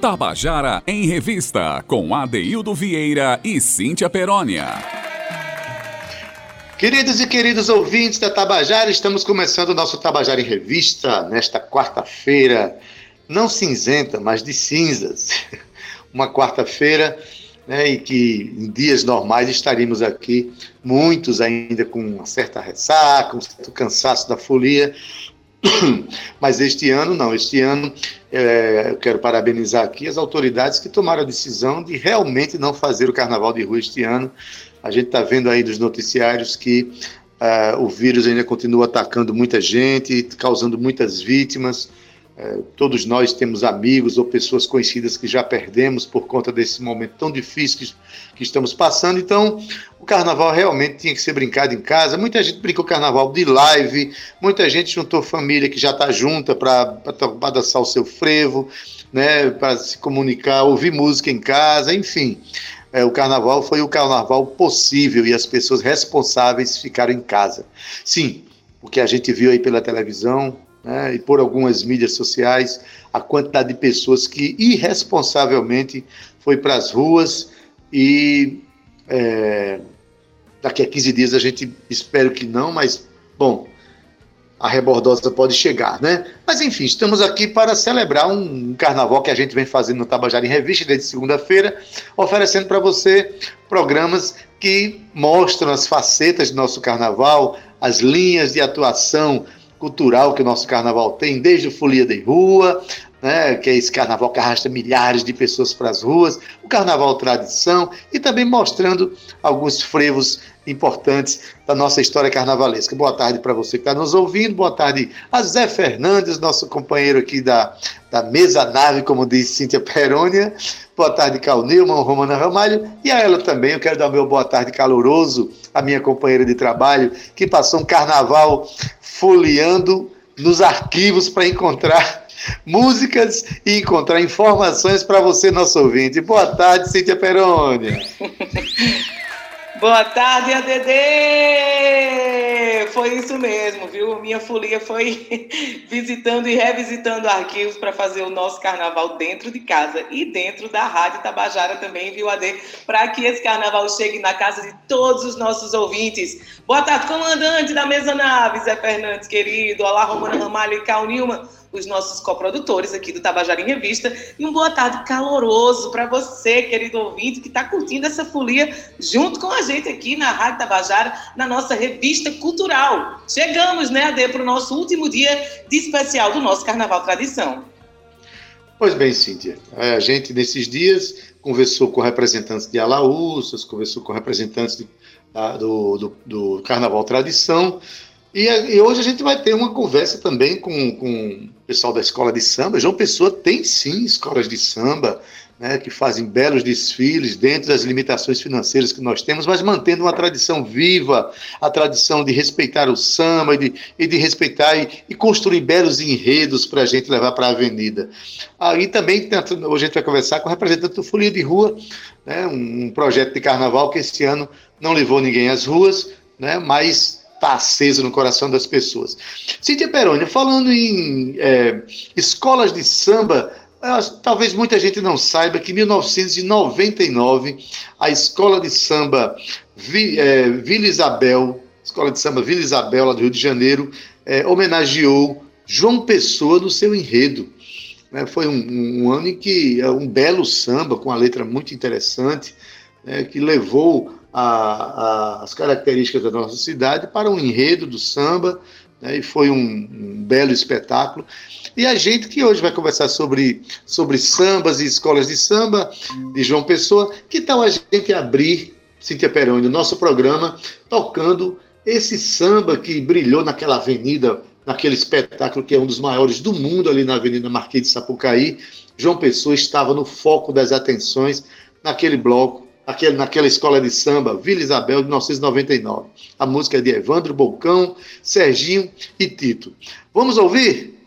Tabajara em Revista, com Adeildo Vieira e Cíntia Perónia. Queridos e queridos ouvintes da Tabajara, estamos começando o nosso Tabajara em Revista nesta quarta-feira, não cinzenta, mas de cinzas. Uma quarta-feira né, e que em dias normais estaríamos aqui, muitos ainda com uma certa ressaca, um certo cansaço da folia, Mas este ano, não. Este ano, é, eu quero parabenizar aqui as autoridades que tomaram a decisão de realmente não fazer o carnaval de rua este ano. A gente está vendo aí dos noticiários que uh, o vírus ainda continua atacando muita gente, causando muitas vítimas. É, todos nós temos amigos ou pessoas conhecidas que já perdemos por conta desse momento tão difícil que, que, estamos passando. Então, o carnaval realmente tinha que ser brincado em casa. Muita gente brincou carnaval de live, muita gente juntou família que já está junta para dançar o seu frevo, né, para se comunicar, ouvir música em casa, enfim. É, o carnaval foi o carnaval possível e as pessoas responsáveis ficaram em casa. Sim, o que a gente viu aí pela televisão, né, e por algumas mídias sociais, a quantidade de pessoas que irresponsavelmente foi para as ruas e é, daqui a 15 dias a gente espero que não, mas bom, a rebordosa pode chegar, né? Mas enfim, estamos aqui para celebrar um, carnaval que a gente vem fazendo no Tabajara em Revista desde segunda-feira, oferecendo para você programas que mostram as facetas do nosso carnaval, as linhas de atuação cultural que o nosso carnaval tem, desde o Folia de Rua, né, que é esse carnaval que arrasta milhares de pessoas para as ruas, o carnaval tradição e também mostrando alguns frevos importantes da nossa história carnavalesca. Boa tarde para você que está nos ouvindo, boa tarde a Zé Fernandes, nosso companheiro aqui da, da mesa nave, como diz Cíntia Perônia, boa tarde Cal Nilman, Romana Ramalho, e a ela também eu quero dar o meu boa tarde caloroso, a minha companheira de trabalho, que passou um carnaval folheando nos arquivos para encontrar músicas e encontrar informações para você, nosso ouvinte. Boa tarde, Cíntia Peroni. Boa tarde, ADD! Foi isso mesmo, viu? Minha folia foi visitando e revisitando arquivos para fazer o nosso carnaval dentro de casa e dentro da Rádio Tabajara também, viu, AD? Para que esse carnaval chegue na casa de todos os nossos ouvintes. Boa tarde, comandante da mesa nave, Zé Fernandes, querido. Olá, Romana Ramalho e Cal Nilma os nossos coprodutores aqui do Tabajara em Revista. E um boa tarde caloroso para você, querido ouvinte, que está curtindo essa folia junto com a gente aqui na Rádio Tabajara, na nossa revista cultural. Chegamos, né, Ade, para o nosso último dia de especial do nosso Carnaval Tradição. Pois bem, Cíntia, é, a gente nesses dias conversou com representantes de Alaúças, conversou com representantes de, do, do, do Carnaval Tradição, e, e, hoje a gente vai ter uma conversa também com, com o pessoal da escola de samba. João Pessoa tem sim escolas de samba, né, que fazem belos desfiles dentro das limitações financeiras que nós temos, mas mantendo uma tradição viva, a tradição de respeitar o samba e de, e de respeitar e, e, construir belos enredos para a gente levar para a avenida. Aí também, hoje a gente vai conversar com o representante do Folia de Rua, né, um, projeto de carnaval que esse ano não levou ninguém às ruas, né, mas está aceso no coração das pessoas. Cíntia Peroni, falando em é, escolas de samba, talvez muita gente não saiba que em 1999 a escola de samba é, Vila Isabel, escola de samba Vila Isabel, lá do Rio de Janeiro, é, homenageou João Pessoa no seu enredo. Né, foi um, um, ano em que é, um belo samba com uma letra muito interessante, né, que levou a, a, as características da nossa cidade para um enredo do samba, né, e foi um, um, belo espetáculo. E a gente que hoje vai conversar sobre, sobre sambas e escolas de samba de João Pessoa, que tal a gente abrir, Cíntia Peroni, o nosso programa, tocando esse samba que brilhou naquela avenida, naquele espetáculo que é um dos maiores do mundo ali na Avenida Marquês de Sapucaí. João Pessoa estava no foco das atenções naquele bloco aquele, naquela escola de samba, Vila Isabel, de 1999. A música é de Evandro Bolcão, Serginho e Tito. Vamos ouvir?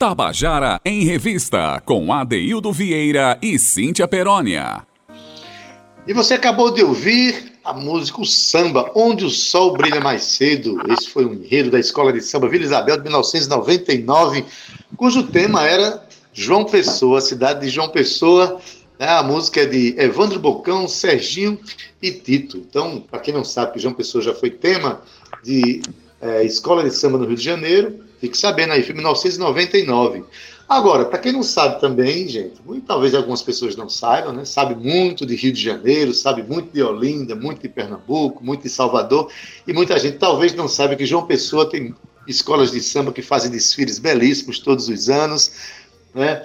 Tabajara em Revista, com Adeildo Vieira e Cíntia Perónia. E você acabou de ouvir a música o Samba, Onde o Sol Brilha Mais Cedo. Esse foi um enredo da Escola de Samba Vila Isabel de 1999, cujo tema era João Pessoa, cidade de João Pessoa. Né? A música é de Evandro Bocão, Serginho e Tito. Então, para quem não sabe João Pessoa já foi tema de é, Escola de Samba no Rio de Janeiro, Fique sabendo aí, filme 1999. Agora, para quem não sabe também, gente, talvez algumas pessoas não saibam, né? Sabe muito de Rio de Janeiro, sabe muito de Olinda, muito de Pernambuco, muito de Salvador, e muita gente talvez não saiba que João Pessoa tem escolas de samba que fazem desfiles belíssimos todos os anos, né?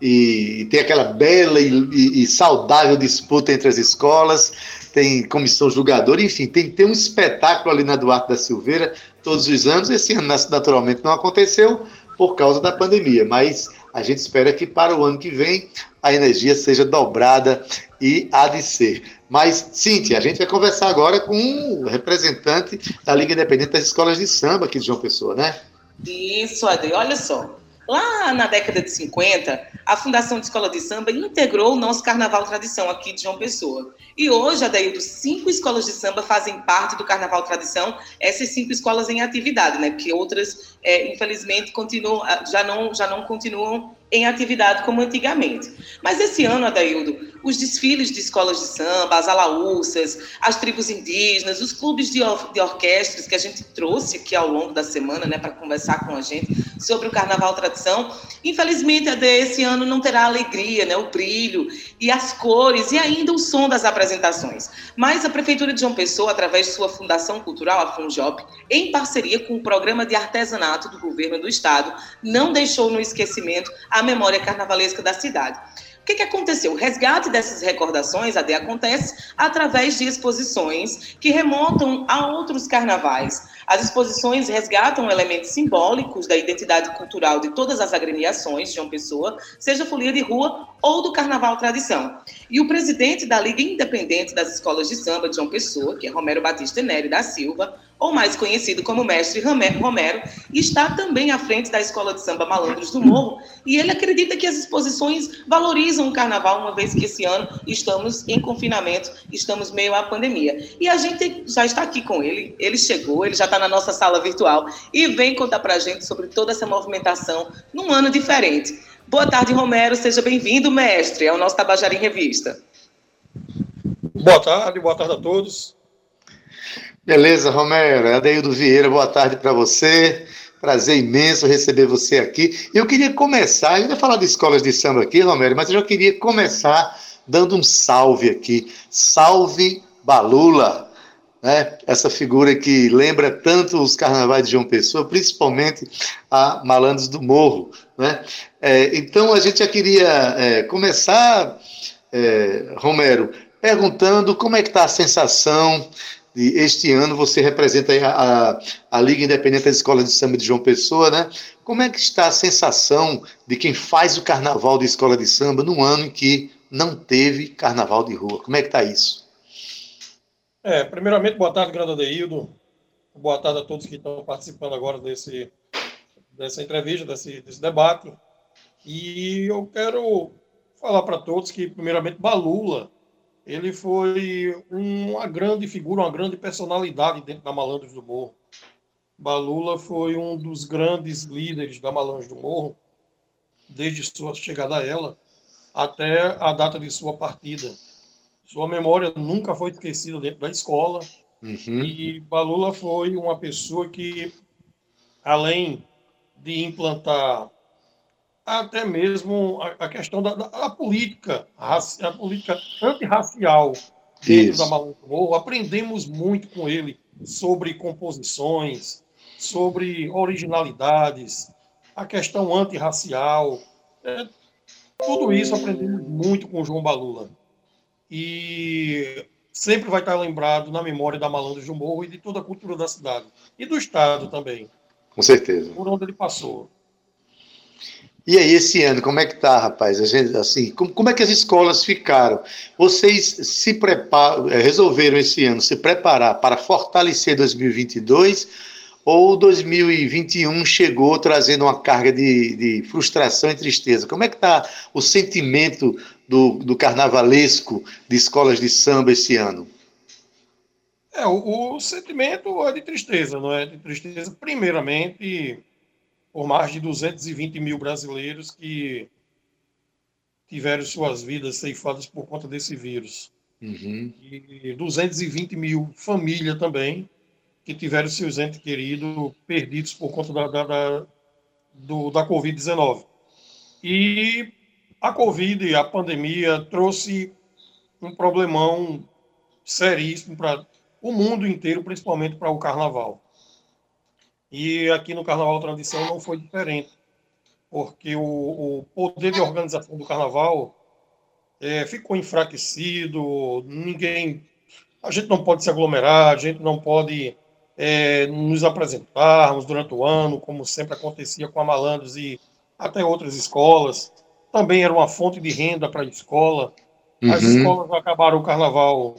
E, e tem aquela bela e, e, e saudável disputa entre as escolas. Tem comissão julgadora, enfim, tem que ter um espetáculo ali na Duarte da Silveira todos os anos. Esse ano, naturalmente, não aconteceu por causa da pandemia, mas a gente espera que para o ano que vem a energia seja dobrada e há de ser. Mas, Cíntia, a gente vai conversar agora com um representante da Liga Independente das Escolas de Samba aqui de João Pessoa, né? Isso, Ade, olha só. Lá na década de 50, a Fundação de Escola de Samba integrou o nosso Carnaval Tradição aqui de João Pessoa. E hoje, Adaildo, cinco escolas de samba fazem parte do Carnaval Tradição, essas cinco escolas em atividade, né? Porque outras, é, infelizmente, continuam, já, não, já não continuam em atividade como antigamente. Mas esse ano, Adaildo, os desfiles de escolas de samba, as alaúças, as tribos indígenas, os clubes de, or de orquestras que a gente trouxe aqui ao longo da semana, né, para conversar com a gente sobre o Carnaval Tradição, infelizmente, Ade, esse ano não terá alegria, né, o brilho e as cores e ainda o som das apresentações. Mas a Prefeitura de João Pessoa, através de sua Fundação Cultural, a FUNJOP, em parceria com o Programa de Artesanato do Governo do Estado, não deixou no esquecimento memória carnavalesca da cidade. O que, que aconteceu? O resgate dessas recordações, AD, acontece através de exposições que remontam a outros carnavais. As exposições resgatam elementos simbólicos da identidade cultural de todas as agremiações de uma pessoa, seja folia de rua ou do carnaval tradição. E o presidente da Liga Independente das Escolas de Samba de João Pessoa, que é Romero Batista Nery da Silva, ou mais conhecido como Mestre Romero, está também à frente da Escola de Samba Malandros do Morro, e ele acredita que as exposições valorizam o carnaval, uma vez que esse ano estamos em confinamento, estamos meio à pandemia. E a gente já está aqui com ele, ele chegou, ele já está na nossa sala virtual e vem contar para a gente sobre toda essa movimentação num ano diferente. Boa tarde, Romero, seja bem-vindo, mestre, ao nosso Tabajara em Revista. Boa tarde, boa tarde a todos. Beleza, Romero. Adeildo Vieira, boa tarde para você. Prazer imenso receber você aqui. Eu queria começar, a gente vai falar de escolas de samba aqui, Romero, mas eu já queria começar dando um salve aqui. Salve Balula, né? essa figura que lembra tanto os carnavais de João Pessoa, principalmente a Malandros do Morro. Né? É, então a gente já queria é, começar, é, Romero, perguntando como é que está a sensação este ano você representa a, a, a, Liga Independente das Escolas de Samba de João Pessoa, né? Como é que está a sensação de quem faz o carnaval de escola de samba num ano em que não teve carnaval de rua? Como é que está isso? É, primeiramente, boa tarde, grande Adeildo. Boa tarde a todos que estão participando agora desse, dessa entrevista, desse, desse debate. E eu quero falar para todos que, primeiramente, Balula ele foi uma grande figura, uma grande personalidade dentro da Malandros do Morro. Balula foi um dos grandes líderes da Malandros do Morro, desde sua chegada a ela até a data de sua partida. Sua memória nunca foi esquecida dentro da escola. Uhum. E Balula foi uma pessoa que, além de implantar até mesmo a, a questão da, da política, a, a política antirracial dentro Isso. da Maluco Morro. Aprendemos muito com ele sobre composições, sobre originalidades, a questão antirracial. É, tudo isso aprendemos muito com o João Balula. E sempre vai estar lembrado na memória da Malandro de Morro e de toda a cultura da cidade. E do Estado também. Com certeza. Por onde ele passou. E aí, esse ano, como é que tá, rapaz? Gente, assim, como, como é que as escolas ficaram? Vocês se preparam, eh, resolveram esse ano se preparar para fortalecer 2022 ou 2021 chegou trazendo uma carga de, de frustração e tristeza? Como é que está o sentimento do, do carnavalesco de escolas de samba esse ano? É, o, o sentimento é de tristeza, não é? De tristeza, primeiramente por mais de 220 mil brasileiros que tiveram suas vidas ceifadas por conta desse vírus. Uhum. E 220 mil famílias também que tiveram seus entes queridos perdidos por conta da, da, da, do, da Covid-19. E a Covid, a pandemia, trouxe um problemão seríssimo para o mundo inteiro, principalmente para o carnaval. E aqui no Carnaval Tradição não foi diferente, porque o, o poder de organização do Carnaval é, ficou enfraquecido, ninguém a gente não pode se aglomerar, a gente não pode é, nos apresentarmos durante o ano, como sempre acontecia com a Malandros e até outras escolas. Também era uma fonte de renda para a escola. As uhum. escolas acabaram o carnaval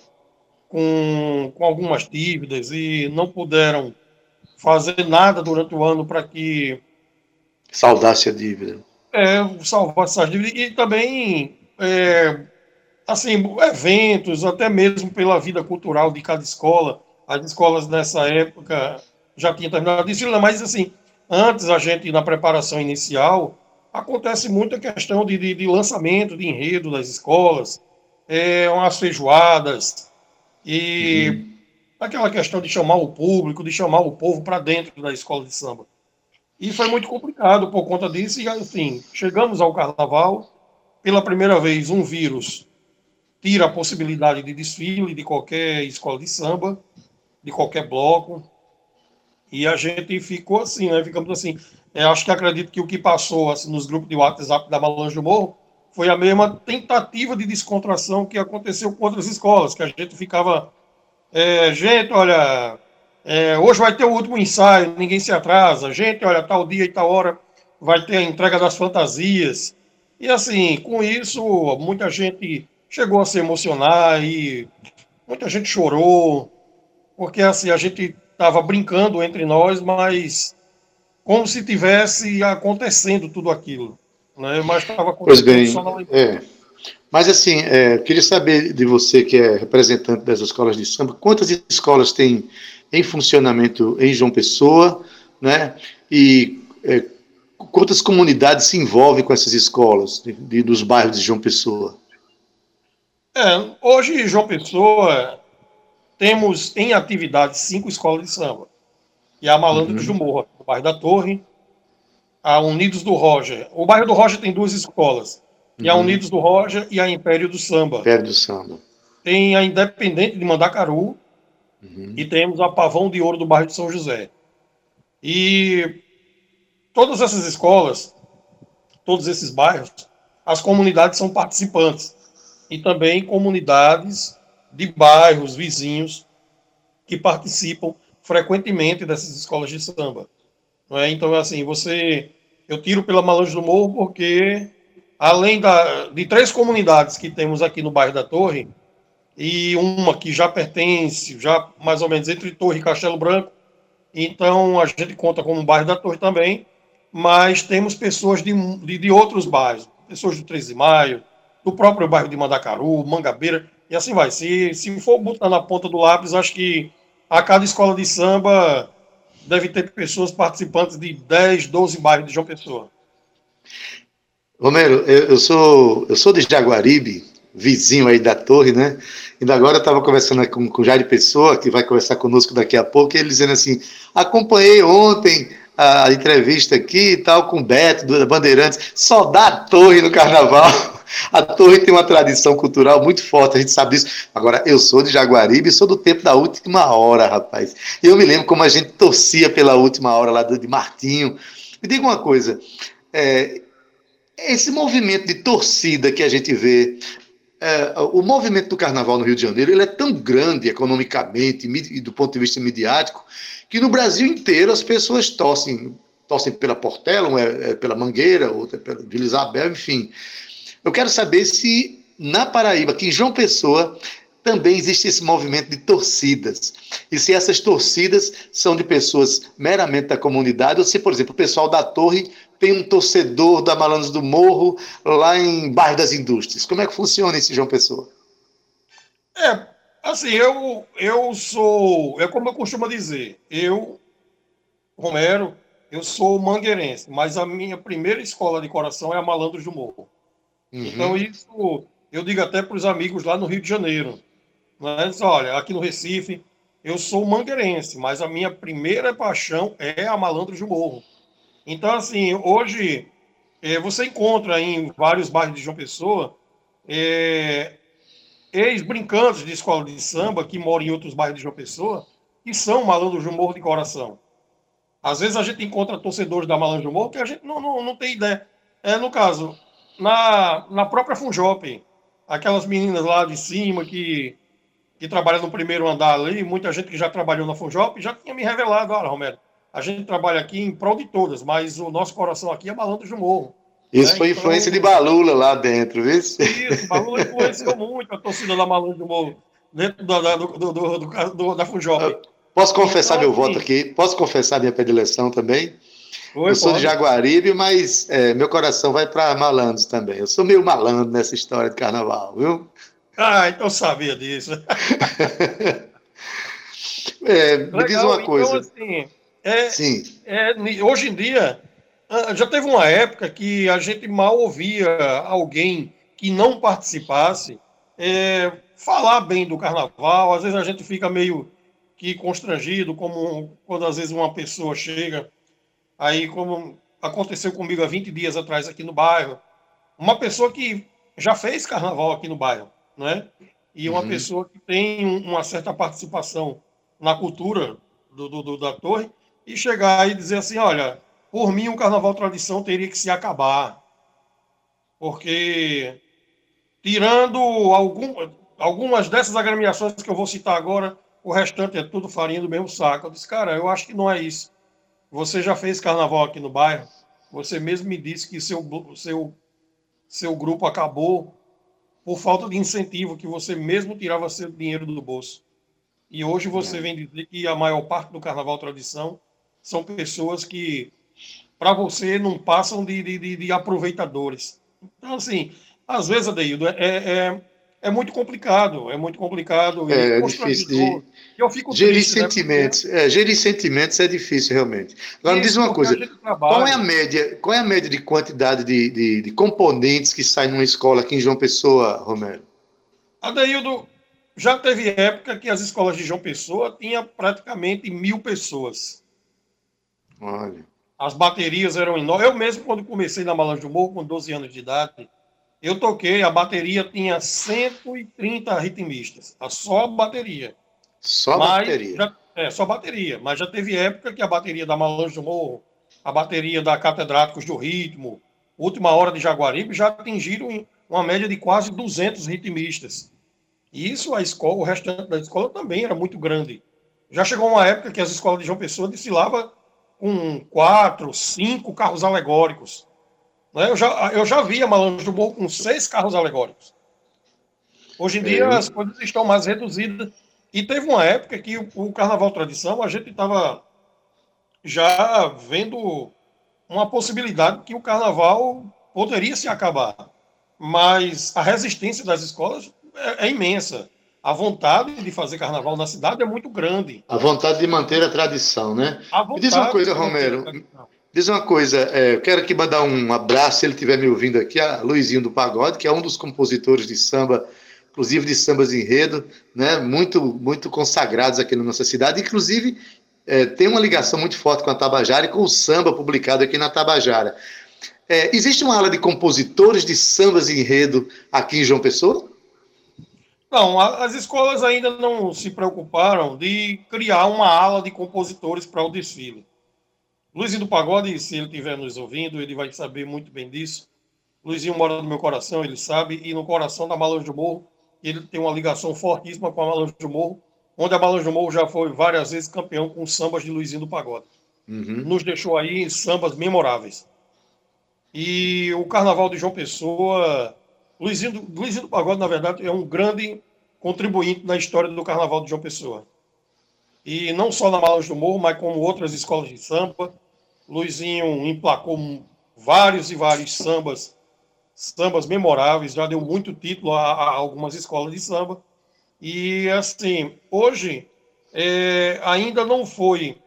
com, com algumas dívidas e não puderam fazer nada durante o ano para que. Saudasse a dívida. É, salvasse essas dívidas. E também, é, assim, eventos, até mesmo pela vida cultural de cada escola. As escolas nessa época já tinham terminado isso, mas assim, antes a gente, na preparação inicial, acontece muito a questão de, de, de lançamento de enredo das escolas, é, umas feijoadas, e uhum. Aquela questão de chamar o público, de chamar o povo para dentro da escola de samba. E foi muito complicado por conta disso, e assim, chegamos ao carnaval, pela primeira vez um vírus tira a possibilidade de desfile de qualquer escola de samba, de qualquer bloco, e a gente ficou assim, né? Ficamos assim. É, acho que acredito que o que passou assim, nos grupos de WhatsApp da Malange do Morro foi a mesma tentativa de descontração que aconteceu com outras escolas, que a gente ficava. É, gente, olha, é, hoje vai ter o último ensaio, ninguém se atrasa. Gente, olha, tal dia e tal hora vai ter a entrega das fantasias. E assim, com isso, muita gente chegou a se emocionar e muita gente chorou, porque assim, a gente estava brincando entre nós, mas como se tivesse acontecendo tudo aquilo. Né? Mas estava acontecendo pois bem, só na é. Mas assim, é, queria saber de você que é representante das escolas de samba, quantas escolas tem em funcionamento em João Pessoa, né? E é, quantas comunidades se envolvem com essas escolas de, de, dos bairros de João Pessoa? É, hoje, João Pessoa, temos em atividade cinco escolas de samba. E a Malandros uhum. do Morro, no bairro da Torre, a Unidos do Roger. O bairro do Roger tem duas escolas. E a uhum. Unidos do Roger e a Império do Samba. Império do Samba. Tem a Independente de Mandacaru uhum. e temos a Pavão de Ouro do bairro de São José. E todas essas escolas, todos esses bairros, as comunidades são participantes. E também comunidades de bairros vizinhos que participam frequentemente dessas escolas de samba. Não é? Então, assim, você. Eu tiro pela Malange do Morro porque, além da, de três comunidades que temos aqui no bairro da Torre, e uma que já pertence, já mais ou menos entre Torre e Castelo Branco, então a gente conta como bairro da Torre também, mas temos pessoas de, de, de outros bairros, pessoas do 13 de Maio, do próprio bairro de Mandacaru, Mangabeira, e assim vai. Se, se for botar na ponta do lápis, acho que a cada escola de samba deve ter pessoas participantes de 10, 12 bairros de João Pessoa. Romero, eu, eu sou, eu sou de Jaguaribe, vizinho aí da torre, né? Ainda agora eu estava conversando com, o Jair Pessoa, que vai conversar conosco daqui a pouco, e ele dizendo assim: acompanhei ontem a entrevista aqui e tal com o Beto, da Bandeirantes, só dá torre no carnaval. A Torre tem uma tradição cultural muito forte, a gente sabe disso. Agora, eu sou de Jaguaribe sou do tempo da última hora, rapaz. Eu me lembro como a gente torcia pela última hora lá de Martinho. Me diga uma coisa, é, esse movimento de torcida que a gente vê, é, o movimento do carnaval no Rio de Janeiro ele é tão grande economicamente e do ponto de vista midiático que no Brasil inteiro as pessoas torcem, torcem pela Portela, um é, é pela Mangueira, outra é pela Vila Isabel, enfim. Eu quero saber se na Paraíba, aqui em João Pessoa, também existe esse movimento de torcidas. E se essas torcidas são de pessoas meramente da comunidade, ou se, por exemplo, o pessoal da Torre tem um torcedor da Malandros do Morro lá em Bairro das Indústrias. Como é que funciona esse João Pessoa? É, assim, eu, eu sou, é como eu costumo dizer, eu, Romero, eu sou mangueirense, mas a minha primeira escola de coração é a Malandros do Morro. Uhum. Então, isso eu digo até para os amigos lá no Rio de Janeiro. Mas, olha, aqui no Recife, eu sou mangueirense, mas a minha primeira paixão é a Malandro de Morro. Então, assim, hoje é, você encontra em vários bairros de João Pessoa é, ex-brincantes de escola de samba que moram em outros bairros de João Pessoa que são malandros de morro de coração. Às vezes a gente encontra torcedores da Malandro de Morro que a gente não, não, não tem ideia. É, no caso, na, na própria Funjop, aquelas meninas lá de cima que que trabalha no primeiro andar ali, muita gente que já trabalhou na Funjop, já tinha me revelado, olha, Romero, a gente trabalha aqui em prol de todas, mas o nosso coração aqui é Malandro do Morro. Isso né? foi então, influência de Balula lá dentro, viu? Isso, Balula influenciou muito a torcida da Malandro do Morro, dentro da, do, do, do, do da Funjop. Posso confessar então, meu voto aqui? Posso confessar minha predileção também? Oi, eu sou pode. de Jaguaribe, mas é, meu coração vai para malandros também. Eu sou meio malandro nessa história de carnaval, viu? Ah, então sabia disso. é, me diz uma então, coisa. Então, assim, é, Sim. É, hoje em dia, ah, já teve uma época que a gente mal ouvia alguém que não participasse é, falar bem do carnaval. Às vezes a gente fica meio que constrangido, como quando às vezes uma pessoa chega, aí como aconteceu comigo há 20 dias atrás aqui no bairro, uma pessoa que já fez carnaval aqui no bairro, né? E uma uhum. pessoa que tem uma certa participação na cultura do, do, do, da torre, e chegar e dizer assim, olha, por mim o carnaval tradição teria que se acabar. Porque tirando algum, algumas dessas agremiações que eu vou citar agora, o restante é tudo farinha do mesmo saco. Eu disse, cara, eu acho que não é isso. Você já fez carnaval aqui no bairro? Você mesmo me disse que seu, seu, seu grupo acabou por falta de incentivo, que você mesmo tirava seu dinheiro do bolso. E hoje você é. vem dizer que a maior parte do Carnaval Tradição são pessoas que, para você, não passam de, de, de, aproveitadores. Então, assim, às vezes, Adeildo, é, é, é muito complicado, é muito complicado. É, é difícil de... Eu fico gerir triste, né, sentimentos. Né? É, gerir sentimentos é difícil, realmente. Agora, me diz uma coisa, qual é a média, qual é a média de quantidade de, de, de componentes que saem numa escola aqui em João Pessoa, Romero? Adaildo, já teve época que as escolas de João Pessoa tinham praticamente mil pessoas. Olha. As baterias eram enormes. Eu mesmo, quando comecei na Malange do Morro, com 12 anos de idade, eu toquei, a bateria tinha 130 ritmistas. Só a bateria. Só Mas bateria? Já, é, só bateria. Mas já teve época que a bateria da Malange do Morro, a bateria da Catedráticos do Ritmo, Última Hora de Jaguaribe, já atingiram uma média de quase 200 ritmistas. E isso, a escola, o restante da escola também era muito grande. Já chegou uma época que as escolas de João Pessoa desfilavam com quatro, cinco carros alegóricos. Né? Eu, já, eu já vi a Malandro do Morro com seis carros alegóricos. Hoje em dia é. as coisas estão mais reduzidas. E teve uma época que o, o Carnaval Tradição, a gente estava já vendo uma possibilidade que o Carnaval poderia se acabar. Mas a resistência das escolas é, é imensa a vontade de fazer carnaval na cidade é muito grande. A vontade de manter a tradição, né? A Me diz uma coisa, Romero. Diz uma coisa, é, eu quero aqui mandar um abraço, se ele estiver me ouvindo aqui, a Luizinho do Pagode, que é um dos compositores de samba, inclusive de sambas enredo, né? Muito, muito consagrados aqui na nossa cidade. Inclusive, é, tem uma ligação muito forte com a Tabajara e com o samba publicado aqui na Tabajara. É, existe uma ala de compositores de sambas enredo aqui em João Pessoa? Não, as escolas ainda não se preocuparam de criar uma ala de compositores para o desfile. Luizinho do Pagode, se ele estiver nos ouvindo, ele vai saber muito bem disso. Luizinho mora no meu coração, ele sabe, e no coração da Malange do Morro, ele tem uma ligação fortíssima com a Malange do Morro, onde a Malange do Morro já foi várias vezes campeão com sambas de Luizinho do Pagode. Uhum. Nos deixou aí sambas memoráveis. E o Carnaval de João Pessoa Luizinho do, Luizinho do Pagode, na verdade, é um grande contribuinte na história do Carnaval de João Pessoa. E não só na Malas do Morro, mas como outras escolas de samba. Luizinho emplacou vários e vários sambas, sambas memoráveis, já deu muito título a, a algumas escolas de samba. E, assim, hoje é, ainda não foi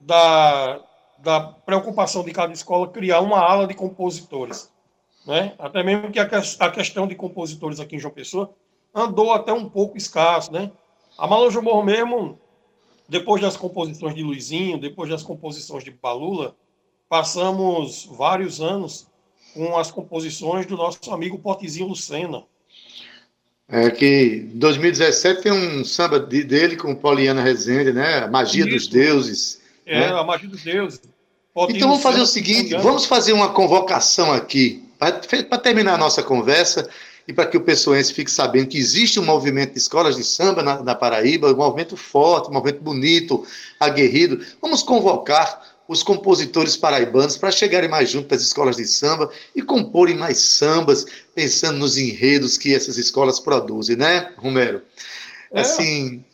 da, da preocupação de cada escola criar uma ala de compositores. Né? Até mesmo que a, a questão de compositores aqui em João Pessoa andou até um pouco escasso. Né? A Malanjo Morro mesmo, depois das composições de Luizinho, depois das composições de Balula, passamos vários anos com as composições do nosso amigo Potezinho Lucena. É que 2017 tem um samba dele com Poliana Rezende, né? A Magia Isso. dos Deuses. É, né? a Magia dos Deuses. Então vamos fazer o seguinte, vamos fazer uma convocação aqui para terminar a nossa conversa, e para que o pessoense fique sabendo que existe um movimento de escolas de samba na, na Paraíba, um movimento forte, um movimento bonito, aguerrido. Vamos convocar os compositores paraibanos para chegarem mais junto das escolas de samba e comporem mais sambas, pensando nos enredos que essas escolas produzem, né, Romero? É. Assim,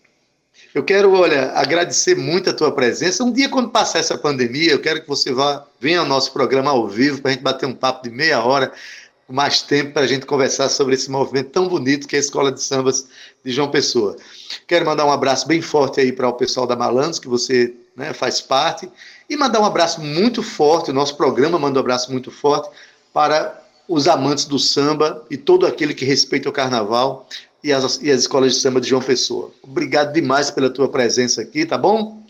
eu quero, olha, agradecer muito a tua presença. Um dia, quando passar essa pandemia, eu quero que você vá, venha ao nosso programa ao vivo para a gente bater um papo de meia hora, mais tempo para a gente conversar sobre esse movimento tão bonito que é a Escola de Sambas de João Pessoa. Quero mandar um abraço bem forte aí para o pessoal da Malandros, que você né, faz parte, e mandar um abraço muito forte, o nosso programa manda um abraço muito forte para os amantes do samba e todo aquele que respeita o carnaval e as, e as escolas de samba de João Pessoa. Obrigado demais pela tua presença aqui, tá bom?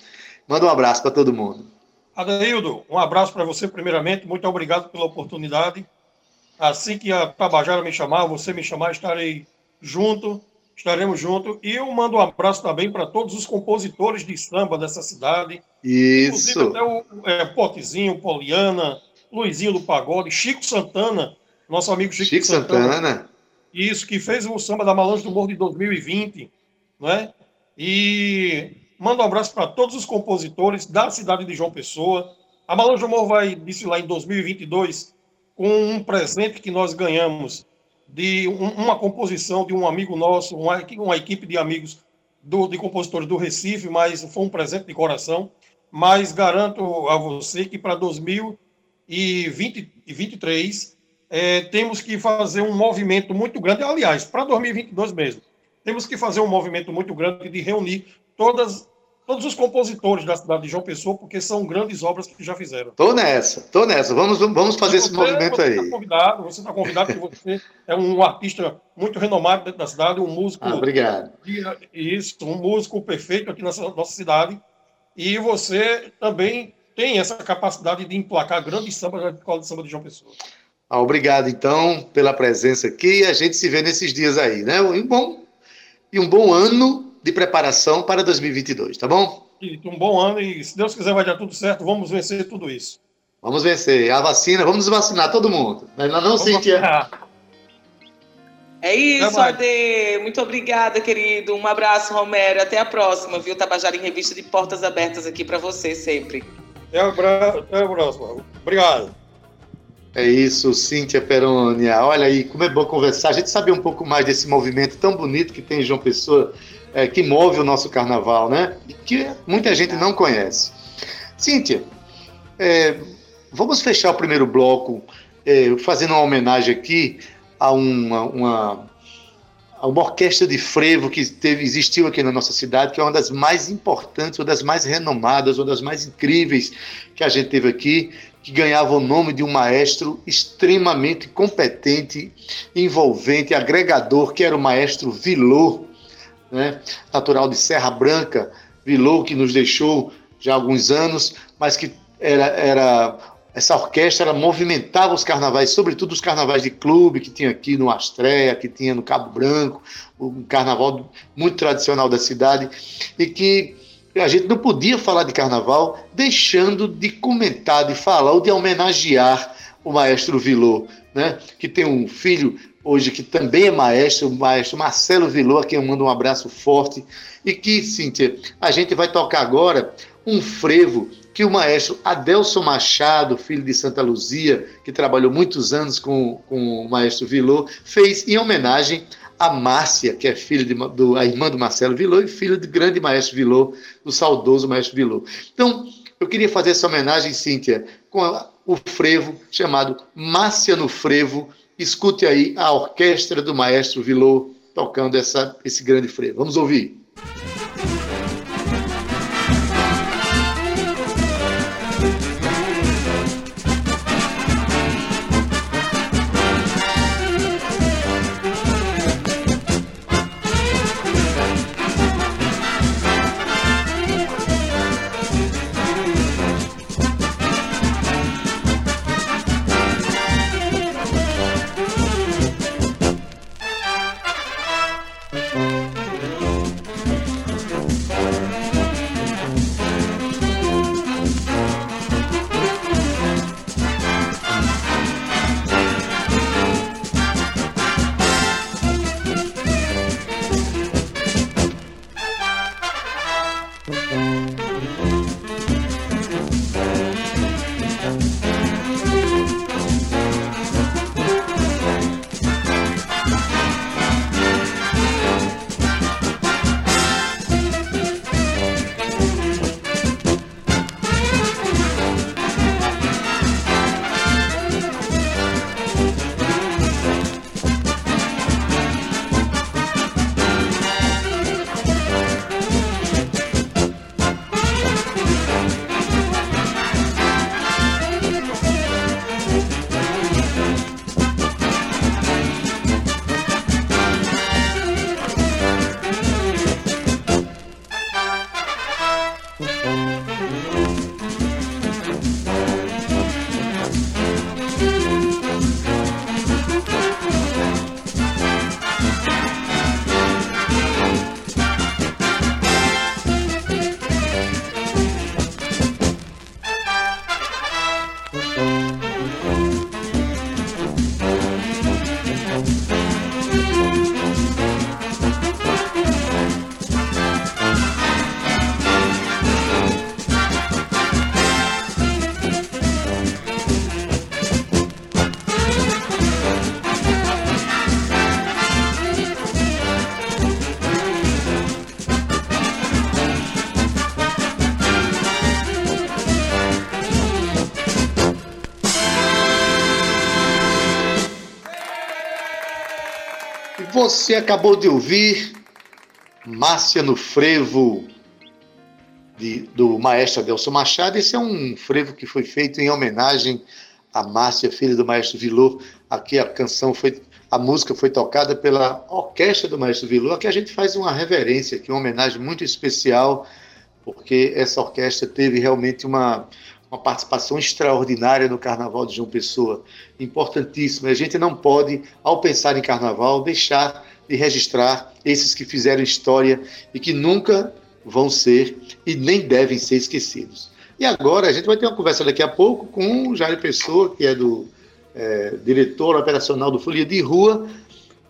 Manda um abraço para todo mundo. Adeildo, um abraço para você primeiramente, muito obrigado pela oportunidade. Assim que a Tabajara me chamar, você me chamar, estarei junto, estaremos juntos. E eu mando um abraço também para todos os compositores de samba dessa cidade. Isso. Inclusive até o é, Potezinho, Poliana, Luizinho do Pagode, Chico Santana, nosso amigo Chico, Chico Santana. Santana isso, que fez o samba da Malange do Morro de 2020, né? E manda um abraço para todos os compositores da cidade de João Pessoa. A Malange do Morro vai desfilar em 2022 com um presente que nós ganhamos de um, uma composição de um amigo nosso, uma, uma equipe de amigos do, de compositores do Recife, mas foi um presente de coração. Mas garanto a você que para 2023 é, temos que fazer um movimento muito grande, aliás, para 2022 mesmo, temos que fazer um movimento muito grande de reunir todas, todos os compositores da cidade de João Pessoa, porque são grandes obras que já fizeram. Tô nessa, tô nessa. Vamos, vamos fazer você, esse movimento você aí. Tá convidado, você está convidado, porque você é um artista muito renomado dentro da cidade, um músico. Ah, obrigado. Isso, um músico perfeito aqui na nossa cidade. E você também tem essa capacidade de emplacar grandes sambas da escola de samba de João Pessoa. Ah, obrigado, então, pela presença aqui. A gente se vê nesses dias aí, né? E um bom, e um bom ano de preparação para 2022, tá bom? Um bom ano e, se Deus quiser, vai dar tudo certo. Vamos vencer tudo isso. Vamos vencer. A vacina, vamos vacinar todo mundo. Não, não, não Cíntia? É isso, Ade. Muito obrigada, querido. Um abraço, Romero. Até a próxima, viu? Tabajara em Revista de Portas Abertas aqui para você sempre. Até a, Até a próxima. Obrigado. É isso, Cíntia Perônia. Olha aí, como é bom conversar. A gente sabe um pouco mais desse movimento tão bonito que tem João Pessoa, é, que move o nosso carnaval, né? Que muita gente não conhece. Cíntia, é, vamos fechar o primeiro bloco é, fazendo uma homenagem aqui a uma, uma, a uma orquestra de frevo que teve, existiu aqui na nossa cidade, que é uma das mais importantes, uma das mais renomadas, uma das mais incríveis que a gente teve aqui, que ganhava o nome de um maestro extremamente competente, envolvente, agregador, que era o maestro Vilô, né? natural de Serra Branca, Vilô que nos deixou já há alguns anos, mas que era, era essa orquestra movimentava os carnavais, sobretudo os carnavais de clube que tinha aqui no Astréia, que tinha no Cabo Branco, um carnaval muito tradicional da cidade, e que a gente não podia falar de carnaval deixando de comentar, de falar ou de homenagear o maestro Vilô, né? que tem um filho hoje que também é maestro, o maestro Marcelo Vilô, a quem eu mando um abraço forte, e que, Cíntia, a gente vai tocar agora um frevo que o maestro Adelson Machado, filho de Santa Luzia, que trabalhou muitos anos com, com o maestro Vilô, fez em homenagem a Márcia, que é filha do, a irmã do Marcelo Vilô e filha do grande maestro Vilô, do saudoso maestro Vilô. Então, eu queria fazer essa homenagem, Cíntia, com a, o frevo chamado Márcia no Frevo. Escute aí a orquestra do maestro Vilô tocando essa, esse grande frevo. Vamos ouvir. Você acabou de ouvir Márcia no Frevo, de, do maestro Adelson Machado. Esse é um frevo que foi feito em homenagem a Márcia, filha do maestro Vilô. Aqui a canção foi, a música foi tocada pela orquestra do maestro Vilô. Aqui a gente faz uma reverência, aqui, uma homenagem muito especial, porque essa orquestra teve realmente uma, uma participação extraordinária no Carnaval de João Pessoa, importantíssima. A gente não pode, ao pensar em Carnaval, deixar de registrar esses que fizeram história e que nunca vão ser e nem devem ser esquecidos. E agora a gente vai ter uma conversa daqui a pouco com o Jair Pessoa, que é do é, diretor operacional do Folia de Rua,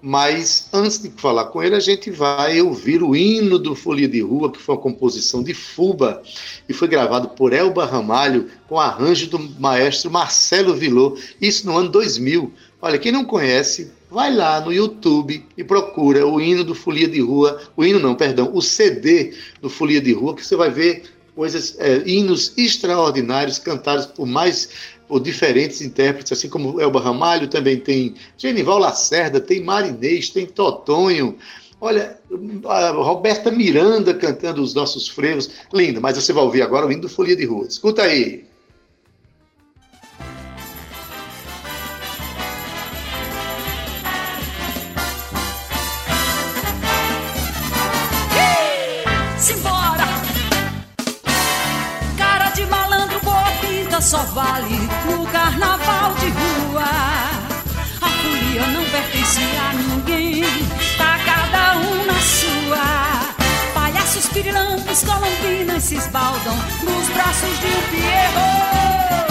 mas antes de falar com ele, a gente vai ouvir o hino do Folia de Rua, que foi uma composição de Fuba e foi gravado por Elba Ramalho com arranjo do maestro Marcelo Vilô, isso no ano 2000. Olha, quem não conhece, vai lá no YouTube e procura o hino do Folia de Rua, o hino não, perdão, o CD do Folia de Rua, que você vai ver coisas, é, hinos extraordinários cantados por mais por diferentes intérpretes, assim como Elba Ramalho, também tem Genival Lacerda, tem Marinês, tem Totonho, olha, a Roberta Miranda cantando os nossos frevos, lindo, mas você vai ouvir agora o hino do Folia de Rua. Escuta aí. Pirilampos, colombinas se esbaldam nos braços de um pierrot.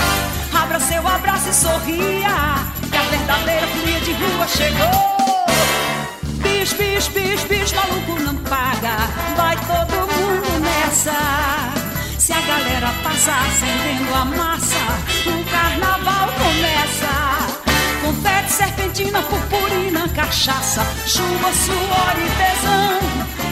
Abra seu abraço e sorria, que a verdadeira folia de rua chegou. Bicho, bicho, bicho, bicho, maluco não paga, vai todo mundo nessa. Se a galera passar acendendo a massa, o carnaval começa. Confete, serpentina, purpurina, cachaça, chuva, suor e tesão.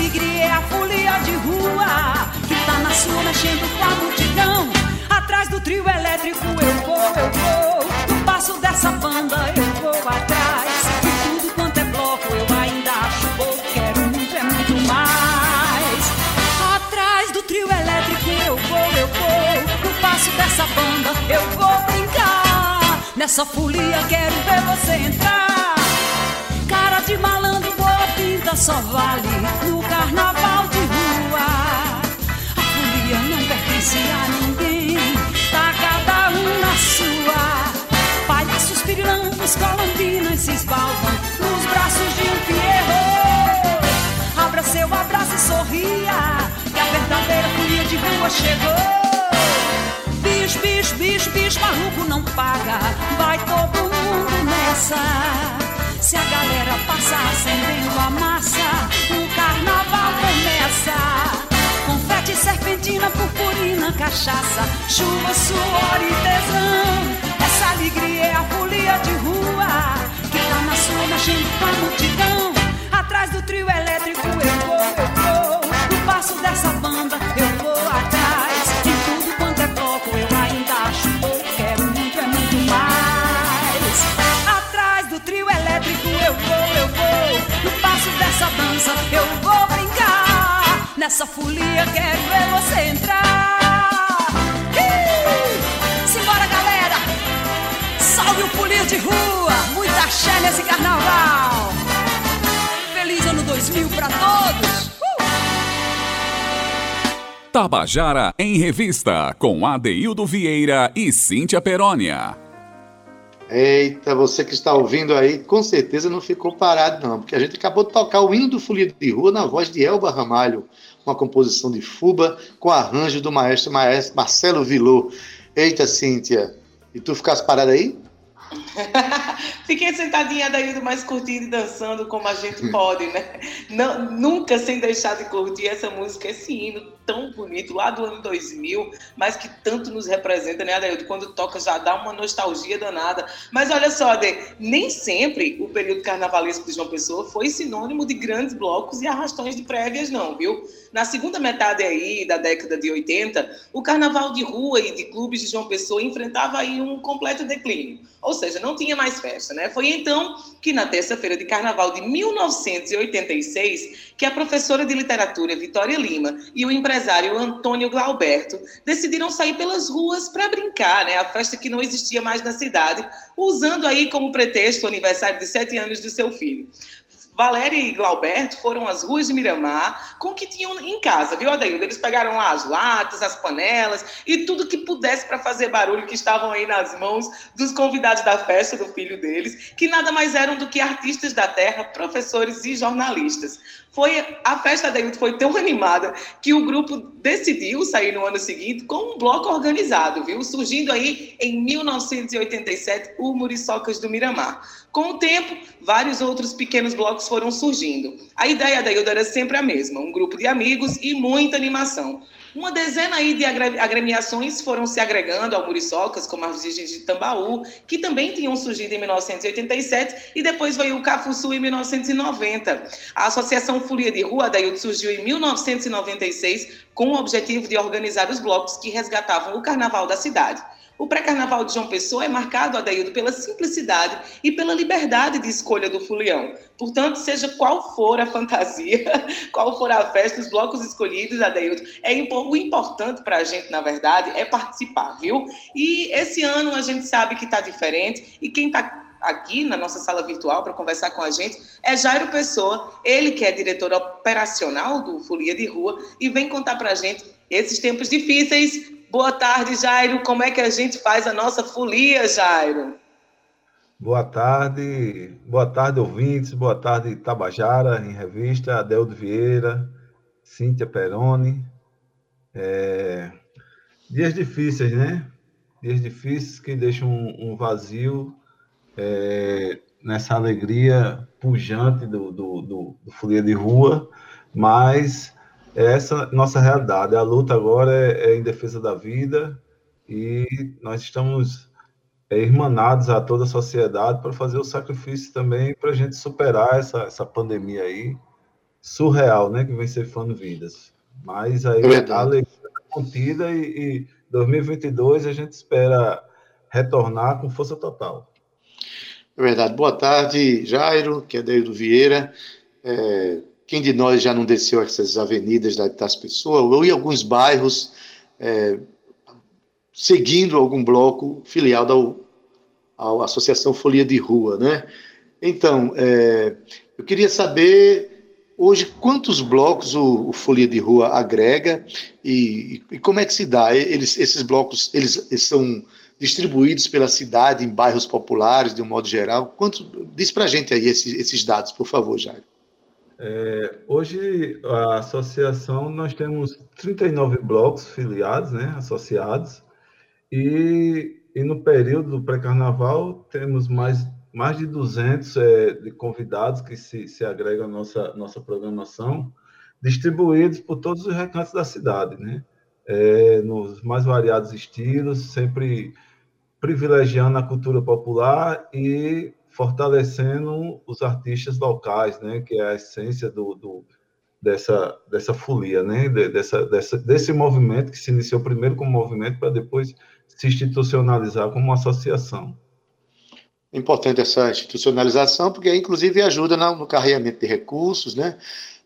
Alegria é a folia de rua que tá na sua mexendo com a multidão. Atrás do trio elétrico eu vou, eu vou. No passo dessa banda eu vou atrás. E tudo quanto é bloco eu ainda acho pouco. Quero muito, é muito mais. Atrás do trio elétrico eu vou, eu vou. No passo dessa banda eu vou brincar. Nessa folia quero ver você entrar. Cara de malandro, pinta só vale no carnaval de rua. A folia não pertence a ninguém, tá cada um na sua. Palhaços pirilampos, colombinas se esbalvam nos braços de um pierrot. Abra seu abraço e sorria a verdadeira folia de rua chegou. Bicho, bicho, bicho, bicho, maluco não paga. Vai todo mundo nessa. Se a galera passar acendendo a massa, o carnaval começa. Confete, serpentina, purpurina, cachaça, chuva, suor e tesão. Essa alegria é a folia de rua que tá na sua mexendo com a multidão. Atrás do trio elétrico eu vou, eu vou passo dessa banda, eu vou eu vou, eu vou. No passo dessa dança, eu vou brincar. Nessa folia, quero ver você entrar. Ih! Simbora, galera! Salve o folia de rua! Muita axé nesse carnaval! Feliz ano 2000 pra todos! Tabajara em Revista, com Adeildo Vieira e Cíntia Perónia. Eita, você que está ouvindo aí, com certeza não ficou parado, não, porque a gente acabou de tocar o hino do Folia de Rua na voz de Elba Ramalho, uma composição de Fuba com arranjo do maestro, maestro Marcelo Vilô. Eita, Cíntia, E tu ficasse parado aí? Fiquei sentadinha daí, mais curtindo e dançando como a gente pode, né? Não, nunca sem deixar de curtir essa música, esse hino tão bonito, lá do ano 2000, mas que tanto nos representa, né, Adaildo? Quando toca já dá uma nostalgia danada. Mas olha só, Ade, nem sempre o período carnavalesco de João Pessoa foi sinônimo de grandes blocos e arrastões de prévias, não, viu? Na segunda metade aí da década de 80, o carnaval de rua e de clubes de João Pessoa enfrentava aí um completo declínio. Ou seja, não tinha mais festa, né? Foi então que na terça-feira de carnaval de 1986, que a professora de literatura Vitória Lima e o empresário Antônio Glauberto decidiram sair pelas ruas para brincar, né? A festa que não existia mais na cidade, usando aí como pretexto o aniversário de sete anos do seu filho. Valéria e Glauberto foram às ruas de Miramar com o que tinham em casa, viu, Adaildo? Eles pegaram lá as latas, as panelas e tudo que pudesse para fazer barulho que estavam aí nas mãos dos convidados da festa do filho deles, que nada mais eram do que artistas da terra, professores e jornalistas. Foi a festa da Ailton foi tão animada que o grupo decidiu sair no ano seguinte com um bloco organizado, viu? Surgindo aí em 1987 o Muriçocas do Miramar. Com o tempo, vários outros pequenos blocos foram surgindo. A ideia da Hilda era sempre a mesma: um grupo de amigos e muita animação. Uma dezena aí de agremiações foram se agregando ao Muriçocas, como as Virgens de Tambaú, que também tinham surgido em 1987, e depois veio o Cafuçu em 1990. A Associação Folia de Rua, daí surgiu em 1996, com o objetivo de organizar os blocos que resgatavam o carnaval da cidade. O pré-carnaval de João Pessoa é marcado, Adaildo, pela simplicidade e pela liberdade de escolha do fulião. Portanto, seja qual for a fantasia, qual for a festa, os blocos escolhidos, Adaildo, é o importante para a gente, na verdade, é participar, viu? E esse ano a gente sabe que está diferente e quem está aqui na nossa sala virtual para conversar com a gente é Jairo Pessoa, ele que é diretor operacional do Folia de Rua e vem contar para a gente esses tempos difíceis Boa tarde, Jairo. Como é que a gente faz a nossa folia, Jairo? Boa tarde, boa tarde, ouvintes, boa tarde, Tabajara, em revista, Adeldo Vieira, Cíntia Peroni. É... Dias difíceis, né? Dias difíceis que deixam um, vazio é... nessa alegria pujante do, do, do, do Folia de Rua, mas é essa nossa realidade. A luta agora é, é em defesa da vida e nós estamos é, irmanados a toda a sociedade para fazer o sacrifício também para a gente superar essa, essa pandemia aí surreal, né, que vem ceifando vidas. Mas aí é a alegria está contida e, e 2022 a gente espera retornar com força total. É verdade. Boa tarde, Jairo, que é Deildo Vieira. É, quem de nós já não desceu essas avenidas das pessoas, ou em alguns bairros, é, seguindo algum bloco filial da Associação Folia de Rua, né? Então, é, eu queria saber hoje quantos blocos o, o Folia de Rua agrega e, e, como é que se dá? Eles, esses blocos, eles, eles são distribuídos pela cidade em bairros populares, de um modo geral? Quanto, diz para gente aí esses, esses dados, por favor, Jair. É, hoje, a associação, nós temos 39 blocos filiados, né, associados, e, e no período do pré-carnaval temos mais, mais de 200 é, de convidados que se, se agregam à nossa, nossa programação, distribuídos por todos os recantos da cidade, né, é, nos mais variados estilos, sempre privilegiando a cultura popular e fortalecendo os artistas locais, né, que é a essência do, do dessa, dessa folia, né, dessa, dessa, desse movimento que se iniciou primeiro como movimento para depois se institucionalizar como associação. Importante essa institucionalização, porque inclusive ajuda no carregamento de recursos, né?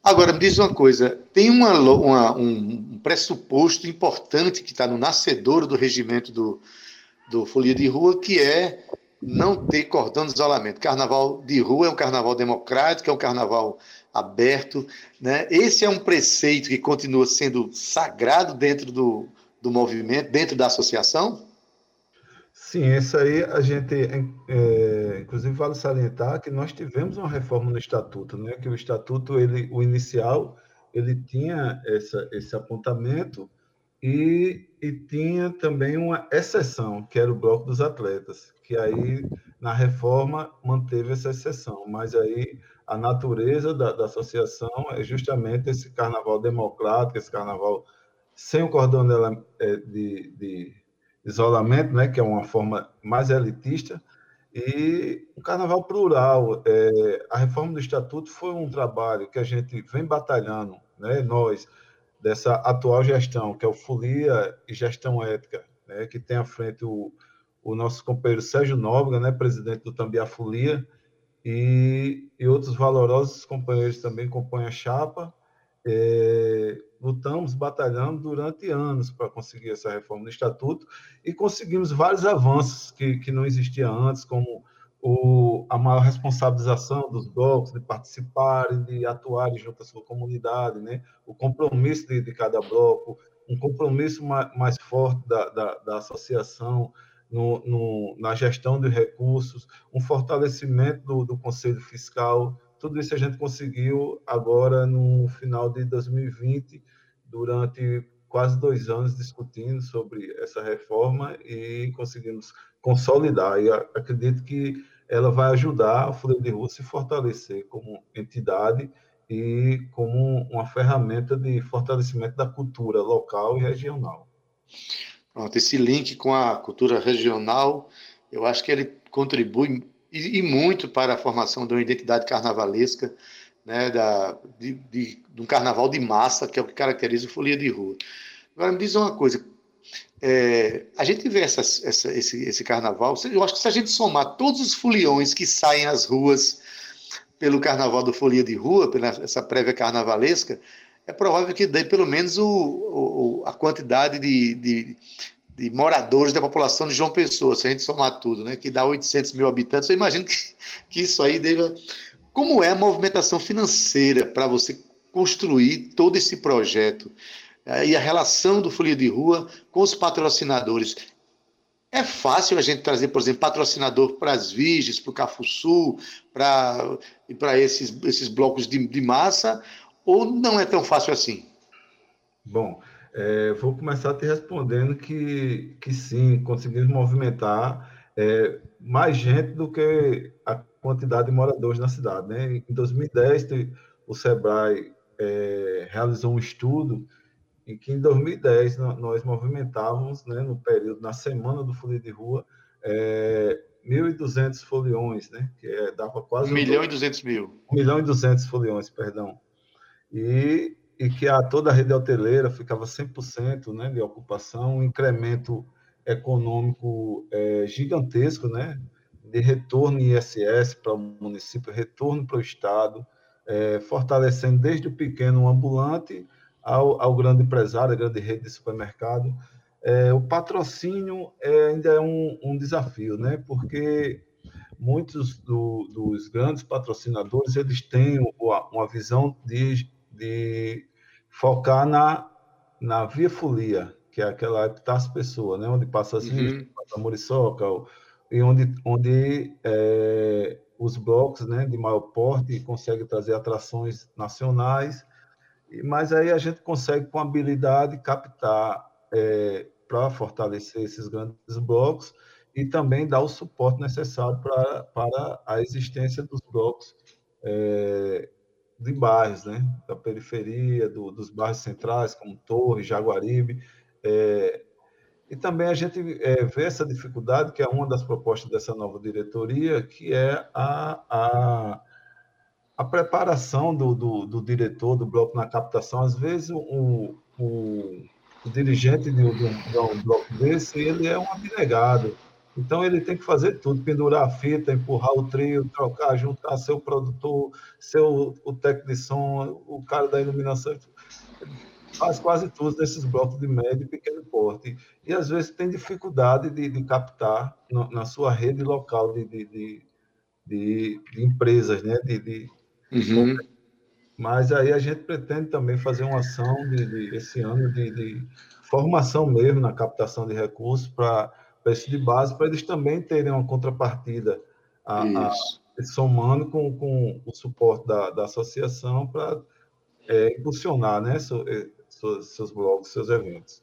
Agora, me diz uma coisa: tem uma, uma, um pressuposto importante que está no nascedor do regimento do, do Folia de Rua, que é não ter cordão de isolamento. Carnaval de rua é um carnaval democrático, é um carnaval aberto. Né? Esse é um preceito que continua sendo sagrado dentro do, do movimento, dentro da associação? Sim, isso aí a gente, é, inclusive vale salientar que nós tivemos uma reforma no estatuto, né? Que o estatuto, ele, o inicial, ele tinha essa, esse apontamento e, e tinha também uma exceção, que era o bloco dos atletas, que aí na reforma manteve essa exceção, mas aí a natureza da, da associação é justamente esse carnaval democrático, esse carnaval sem o cordão é, de, de isolamento, né, que é uma forma mais elitista, e o carnaval plural. É, a reforma do estatuto foi um trabalho que a gente vem batalhando, né, nós, dessa atual gestão, que é o Folia e Gestão Ética, né, que tem à frente o, o nosso companheiro Sérgio Nóbrega, né, presidente do Tambiá Folia, e, e outros valorosos companheiros também compõem a chapa. É, lutamos, batalhamos durante anos para conseguir essa reforma do Estatuto e conseguimos vários avanços que, que não existiam antes, como o, a maior responsabilização dos blocos de participarem, de atuarem junto à sua comunidade, né? o compromisso de, de cada bloco, um compromisso mais, mais forte da, da, da associação no, no, na gestão de recursos, um fortalecimento do, do Conselho Fiscal, tudo isso a gente conseguiu agora no final de 2020, durante quase dois anos discutindo sobre essa reforma e conseguimos consolidar. E acredito que ela vai ajudar a Folha de Rua se fortalecer como entidade e como uma ferramenta de fortalecimento da cultura local e regional. Pronto, esse link com a cultura regional, eu acho que ele contribui e, e muito para a formação de uma identidade carnavalesca, né, da, de, de, de, um carnaval de massa, que é o que caracteriza o Folia de Rua. Agora, me diz uma coisa, é, a gente vê essa, essa, esse, esse carnaval, eu acho que se a gente somar todos os foliões que saem às ruas pelo carnaval do Folia de Rua, pela essa prévia carnavalesca, é provável que dê pelo menos o, o a quantidade de, de, de, moradores da população de João Pessoa, se a gente somar tudo, né, que dá 800 mil habitantes. Eu imagino que, que isso aí deva. Como é a movimentação financeira para você construir todo esse projeto? E a relação do Folia de Rua com os patrocinadores. É fácil a gente trazer, por exemplo, patrocinador para as Virgens, para o Cafuçu, para esses, esses blocos de, de massa, ou não é tão fácil assim? Bom, é, vou começar te respondendo que, que sim, conseguimos movimentar é, mais gente do que a quantidade de moradores na cidade. Né? Em 2010, o SEBRAE é, realizou um estudo em que, em 2010, nós movimentávamos, né, no período, na semana do Folia de Rua, é, 1.200 foliões, né, que é, dava quase... 1 milhão e 200 mil. 1 milhão e 200 foliões, perdão e, e que a, toda a rede hoteleira ficava 100% né, de ocupação, um incremento econômico é, gigantesco, né, de retorno ISS para o município, retorno para o Estado, é, fortalecendo desde o pequeno ambulante ao, ao grande empresário, a grande rede de supermercado. É, o patrocínio é, ainda é um, um, desafio, né, porque muitos do, dos grandes patrocinadores eles têm uma, uma visão de de focar na, na via folia, que é aquela Epitácio Pessoa, né, onde passa as uhum. passa a Muriçoca, e onde, onde é, os blocos né, de maior porte conseguem trazer atrações nacionais, mas aí a gente consegue, com habilidade, captar é, para fortalecer esses grandes blocos e também dar o suporte necessário para, para a existência dos blocos é, de bairros, né? Da periferia, do, dos bairros centrais, como Torre, Jaguaribe. É, e também a gente é, vê essa dificuldade, que é uma das propostas dessa nova diretoria, que é a, a, a preparação do, do, do, diretor do bloco na captação. Às vezes, o, o, o dirigente de, um, de um bloco desse, ele é um abnegado então ele tem que fazer tudo, pendurar a fita, empurrar o trio, trocar, juntar seu produtor, seu o técnico de som, o cara da iluminação, faz quase tudo nesses blocos de médio e pequeno porte. E às vezes tem dificuldade de, de captar no, na sua rede local de, de, de, empresas, né? De, uhum. Mas aí a gente pretende também fazer uma ação de, esse ano de formação mesmo na captação de recursos para preço de base, para eles também terem uma contrapartida a, a, somando com, com o suporte da, da associação para é, impulsionar né, so, é, seus, seus blogs, seus eventos.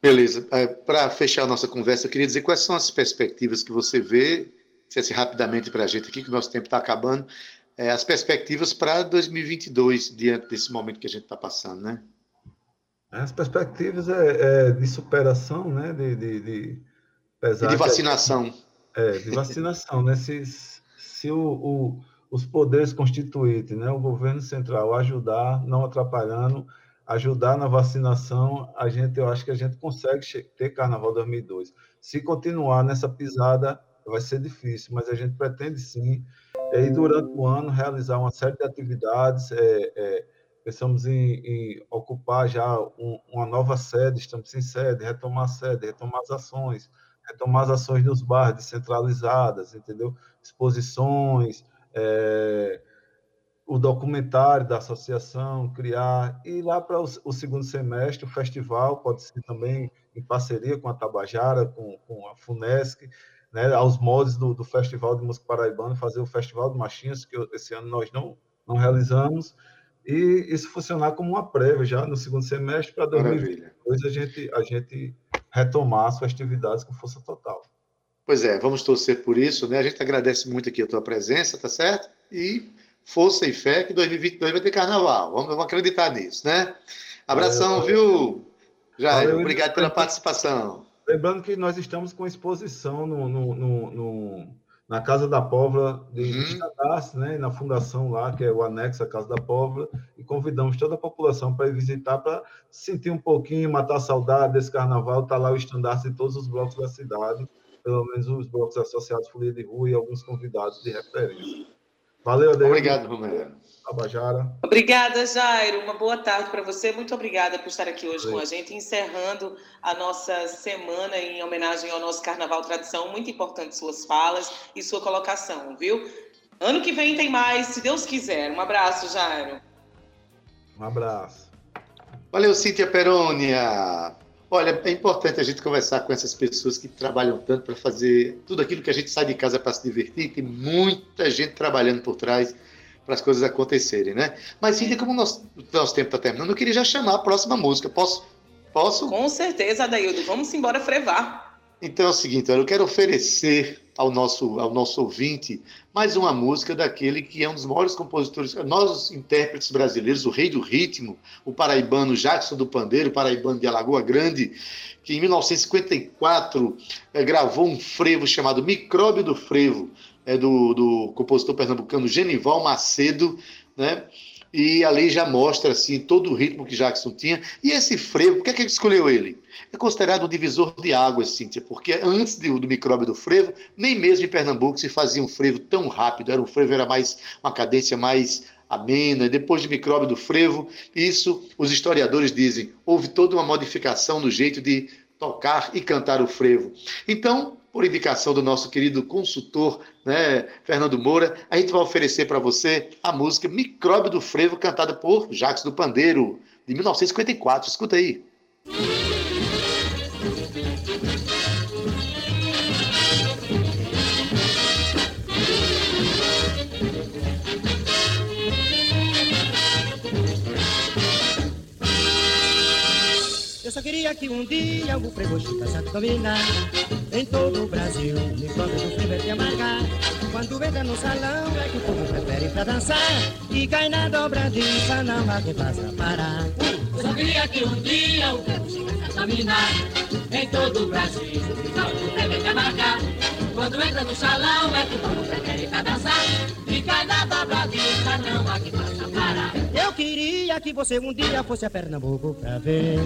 Beleza. É, Para fechar a nossa conversa, eu queria dizer quais são as perspectivas que você vê, dissesse rapidamente para a gente aqui, que o nosso tempo está acabando, é, as perspectivas para 2022, diante desse momento que a gente está passando, né? As perspectivas é, é de superação, né? De, de, de, e de vacinação. É, de vacinação, né? Se, se o, o, os poderes constituintes, né? O governo central ajudar, não atrapalhando, ajudar na vacinação, a gente, eu acho que a gente consegue ter Carnaval 2002. Se continuar nessa pisada, vai ser difícil, mas a gente pretende sim, é, e durante o ano, realizar uma série de atividades. É, é, pensamos em, em, ocupar já um, uma nova sede, estamos sem sede, retomar a sede, retomar as ações, retomar as ações nos bairros descentralizadas, entendeu? Exposições, é, o documentário da associação, criar, e lá para o, o, segundo semestre, o festival pode ser também em parceria com a Tabajara, com, com a FUNESC, né, aos moldes do, do, Festival de Música Paraibana, fazer o Festival de Machinhas, que esse ano nós não, não realizamos, e isso funcionar como uma prévia já no segundo semestre, para 2022 a gente, a gente retomar as festividades com força total. Pois é, vamos torcer por isso, né? A gente agradece muito aqui a tua presença, tá certo? E força e fé que 2022 vai ter carnaval. Vamos, vamos acreditar nisso, né? Abração, viu, Jair? Valeu, Obrigado pela participação. Lembrando que nós estamos com exposição no, no, no, no na Casa da Póvoa de uhum. né, na fundação lá, que é o anexo à Casa da Póvoa, e convidamos toda a população para ir visitar, para sentir um pouquinho, matar saudade desse carnaval, está lá o estandarte de todos os blocos da cidade, pelo menos os blocos associados Folia de Rua e alguns convidados de referência. Valeu, Adeus. Obrigado, Romero. Tabajara. Obrigada, Jairo. Uma boa tarde para você. Muito obrigada por estar aqui hoje Sim. com a gente, encerrando a nossa semana em homenagem ao nosso Carnaval Tradição. Muito importante suas falas e sua colocação, viu? Ano que vem tem mais, se Deus quiser. Um abraço, Jairo. Um abraço. Valeu, Cíntia Perônia. Olha, é importante a gente conversar com essas pessoas que trabalham tanto para fazer tudo aquilo que a gente sai de casa para se divertir. Tem muita gente trabalhando por trás para as coisas acontecerem, né? Mas, Cíntia, como o nosso, nosso tempo está terminando, eu queria já chamar a próxima música. Posso? Posso? Com certeza, Adaildo. Vamos embora frevar. Então é o seguinte, eu quero oferecer ao nosso, ao nosso ouvinte mais uma música daquele que é um dos maiores compositores, nós os intérpretes brasileiros, o rei do ritmo, o paraibano Jackson do Pandeiro, paraibano de Alagoa Grande, que em 1954 é, eh, gravou um frevo chamado Micróbio do Frevo, é, do, do compositor pernambucano Genival Macedo, né? e ali já mostra assim todo o ritmo que Jackson tinha. E esse frevo, por que, é que ele escolheu ele? É considerado um divisor de águas, Cíntia, porque antes do, do micróbio do frevo, nem mesmo em Pernambuco se fazia um frevo tão rápido. Era um frevo era mais uma cadência mais amena. Depois do micróbio do frevo, isso os historiadores dizem, houve toda uma modificação no jeito de tocar e cantar o frevo. Então, por indicação do nosso querido consultor, né, Fernando Moura, a gente vai oferecer para você a música Micróbio do Frevo, cantada por Jacques do Pandeiro, de 1954. Escuta aí. Eu só queria que um dia o frevo chegasse a dominar em todo o Brasil. Me conta do frevo é te amargar. Quando entra no salão é que o povo prefere pra dançar. E cai na dobradiça, não há quem faça parar. Eu só queria que um dia o frevo chegasse a dominar em todo o Brasil. Me conta do frevo é te amargar. Quando entra no salão é que o povo prefere pra dançar. E cai na dobradiça, não há quem faça parar. Eu queria que você um dia fosse a Pernambuco pra ver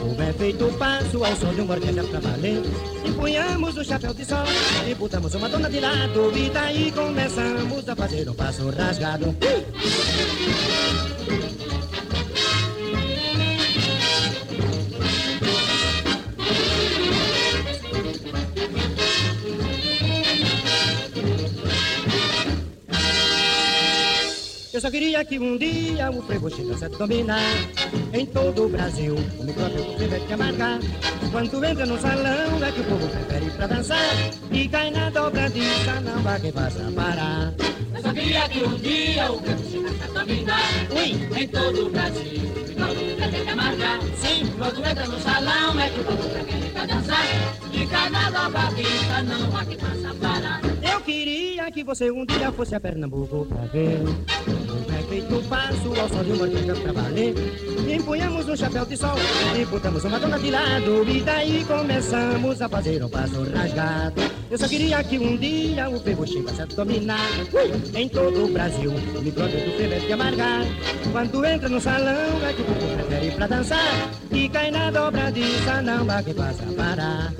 o bem feito passo ao som de um orquestra pra valer. Empunhamos o chapéu de sol e botamos uma dona de lado e daí começamos a fazer um passo rasgado. Eu só queria que um dia o frevo chegasse a dominar. Em todo o Brasil, o micróbio tiver que amargar Quando entra no salão é que o povo prefere pra dançar. E cai na dobradiça, não vai quem faça parar. Eu só queria que um dia o frevo chegasse a dominar. Ui. Em todo o Brasil, o micróbio prefere amargar. Sim, quando entra no salão é que o povo prefere dançar. De carnaval pra vista não há que faça parar. Eu queria que você um dia fosse a Pernambuco pra ver feito o passo ao som de uma orquestra pra valer Empunhamos um chapéu de sol e botamos uma dona de lado E daí começamos a fazer um passo rasgado Eu só queria que um dia o ferro chegasse a dominar Ui! Em todo o Brasil, o micróbio do ferro é de amargar Quando entra no salão é que o povo prefere pra dançar E cai na dobradiça, não vai que passa parar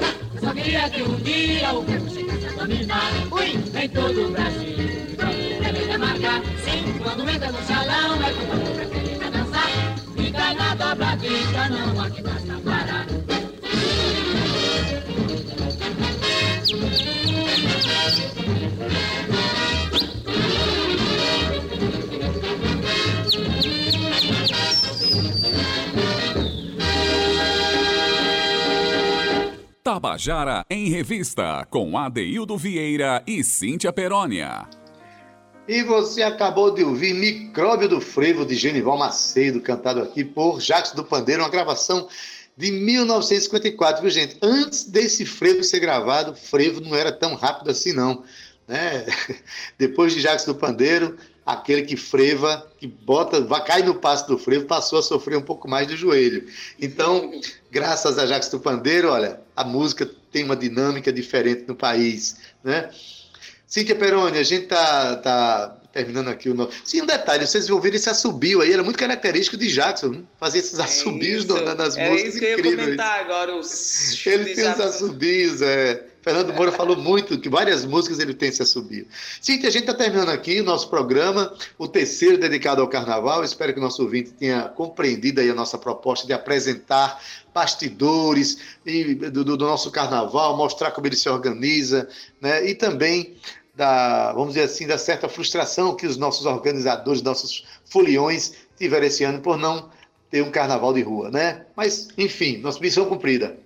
queria que um dia o povo chegasse a dominar. Ui, em todo o Brasil, prefere marcar. Sim, quando entra no salão é povo prefere pra dançar. Fica na dobradita, não há que basta parar. Tabajara em Revista, com Adeildo Vieira e Cíntia Perónia. E você acabou de ouvir Micróbio do Frevo, de Genival Macedo, cantado aqui por Jacques do Pandeiro, uma gravação de 1954, viu gente? Antes desse frevo ser gravado, frevo não era tão rápido assim não, né? Depois de Jacques do Pandeiro, aquele que freva, que bota, vai cair no passo do frevo, passou a sofrer um pouco mais do joelho. Então, graças a Jacques do Pandeiro, olha, a música tem uma dinâmica diferente no país, né? Cíntia Peroni, a gente tá, tá terminando aqui o nosso. Sim, um detalhe, vocês ouviram esse assobio aí, era muito característico de Jackson, né? fazer esses assobios isso. nas É músicas isso que eu ia comentar agora. Os... Ele tem os assobios, é. Fernando Moura falou muito, que várias músicas ele tem esse assobio. Cíntia, a gente está terminando aqui o nosso programa, o terceiro dedicado ao carnaval. Espero que o nosso ouvinte tenha compreendido aí a nossa proposta de apresentar bastidores do, do- do nosso carnaval, mostrar como ele se organiza, né? E também da, vamos dizer assim, da certa frustração que os nossos organizadores, nossos foliões tiveram esse ano por não ter um carnaval de rua, né? Mas, enfim, nossa missão cumprida.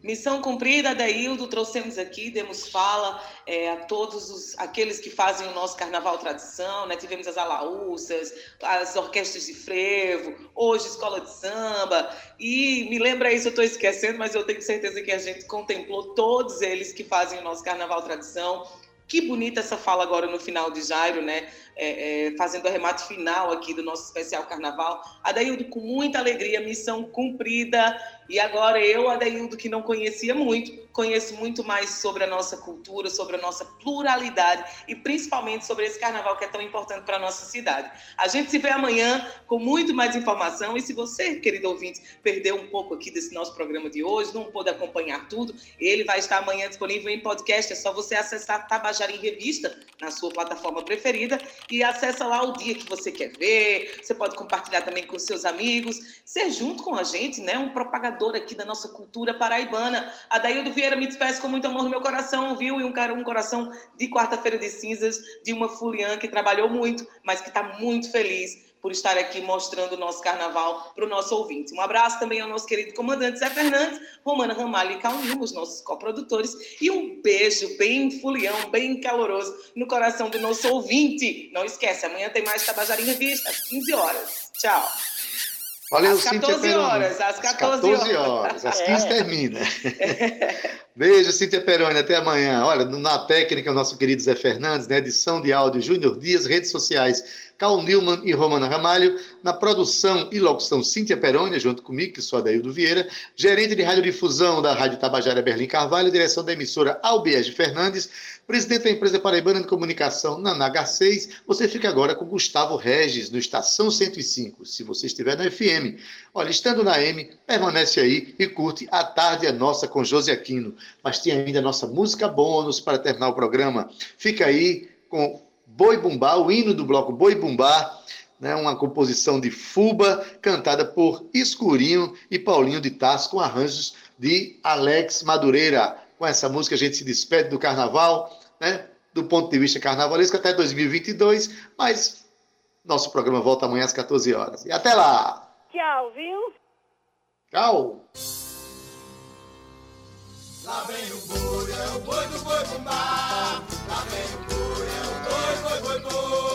Missão cumprida, Daildo, trouxemos aqui, demos fala é, a todos os, aqueles que fazem o nosso Carnaval Tradição, né? Tivemos as alaúças, as orquestras de frevo, hoje escola de samba, e me lembra isso, eu estou esquecendo, mas eu tenho certeza que a gente contemplou todos eles que fazem o nosso Carnaval Tradição. Que bonita essa fala agora no final de Jairo, né? É, é, fazendo o arremate final aqui do nosso especial Carnaval. Adaildo, com muita alegria, missão cumprida. E agora eu, Adaildo, que não conhecia muito, conheço muito mais sobre a nossa cultura, sobre a nossa pluralidade e principalmente sobre esse carnaval que é tão importante para a nossa cidade. A gente se vê amanhã com muito mais informação. E se você, querido ouvinte, perdeu um pouco aqui desse nosso programa de hoje, não pôde acompanhar tudo, ele vai estar amanhã disponível em podcast. É só você acessar Tabajara em Revista na sua plataforma preferida e acessa lá o dia que você quer ver. Você pode compartilhar também com seus amigos. Ser junto com a gente, né? Um propagador aqui da nossa cultura paraibana. Adaildo Vieira me despeço com muito amor no meu coração, viu? E um, cara, um coração de quarta-feira de cinzas, de uma fuliã que trabalhou muito, mas que está muito feliz por estar aqui mostrando o nosso carnaval para o nosso ouvinte. Um abraço também ao nosso querido comandante Zé Fernandes, Romana Ramalho e Calninho, os nossos coprodutores, e um beijo bem fulião, bem caloroso no coração do nosso ouvinte. Não esquece, amanhã tem mais Tabajara em Revista, às 15 horas. Tchau. Valeu, Às Cíntia 14 Peroni. horas, às 14 14 horas. às É. 15 termina. Beijo, Cíntia Peroni, até amanhã. Olha, na técnica, o nosso querido Zé Fernandes, na edição de áudio Júnior Dias, redes sociais Cal Newman e Romana Ramalho, na produção e locução Cíntia Peroni, junto comigo, que sou Adaildo Vieira, gerente de radiodifusão da Rádio Tabajara Berlim Carvalho, direção da emissora Albiege Fernandes, presidente da empresa Paraibana de Comunicação na NH6. Você fica agora com Gustavo Regis, no Estação 105, se você estiver na FM. Olha, estando na M, permanece aí e curte A Tarde é Nossa com José Aquino. Mas tem ainda a nossa música bônus para terminar o programa. Fica aí com Boi Bumbá, o hino do bloco Boi Bumbá, né, uma composição de Fuba, cantada por Escurinho e Paulinho de Tarso, com arranjos de Alex Madureira. Com essa música a gente se despede do carnaval, né, do ponto de vista carnavalesco até 2022, mas nosso programa volta amanhã às 14 horas. E até lá! Tchau, viu? Tchau! Lá vem o boi, é o boi do boi bumbá. Lá vem o boi, é o boi, boi, boi, boi.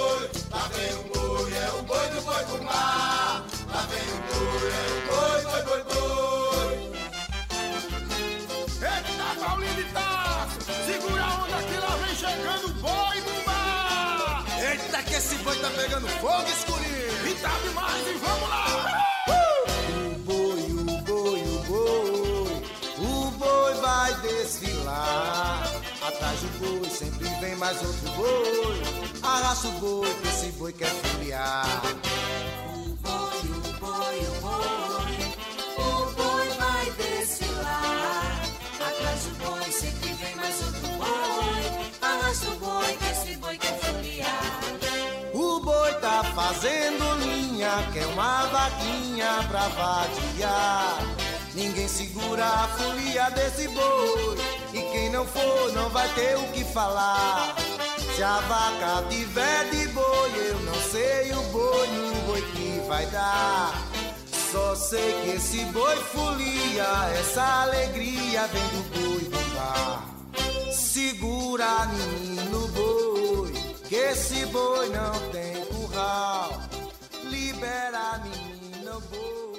Pegando fogo, escurinho! E tá demais, e vamos lá! O boi, o boi, o boi, o boi vai desfilar. Atrás do boi sempre vem mais outro boi. Arrasta o boi que esse boi quer furiar. O boi, o boi, o boi, o boi vai desfilar. Atrás do boi sempre vem mais outro boi. Arrasta o boi que esse boi fazendo linha, quer uma vaquinha pra vadiar. Ninguém segura a folia desse boi. E quem não for não vai ter o que falar. Se a vaca tiver de boi, eu não sei o boi no boi que vai dar. Só sei que esse boi folia, essa alegria vem do boi bombar. Segura menino boi, que esse boi não tem curral. Libera menino boi.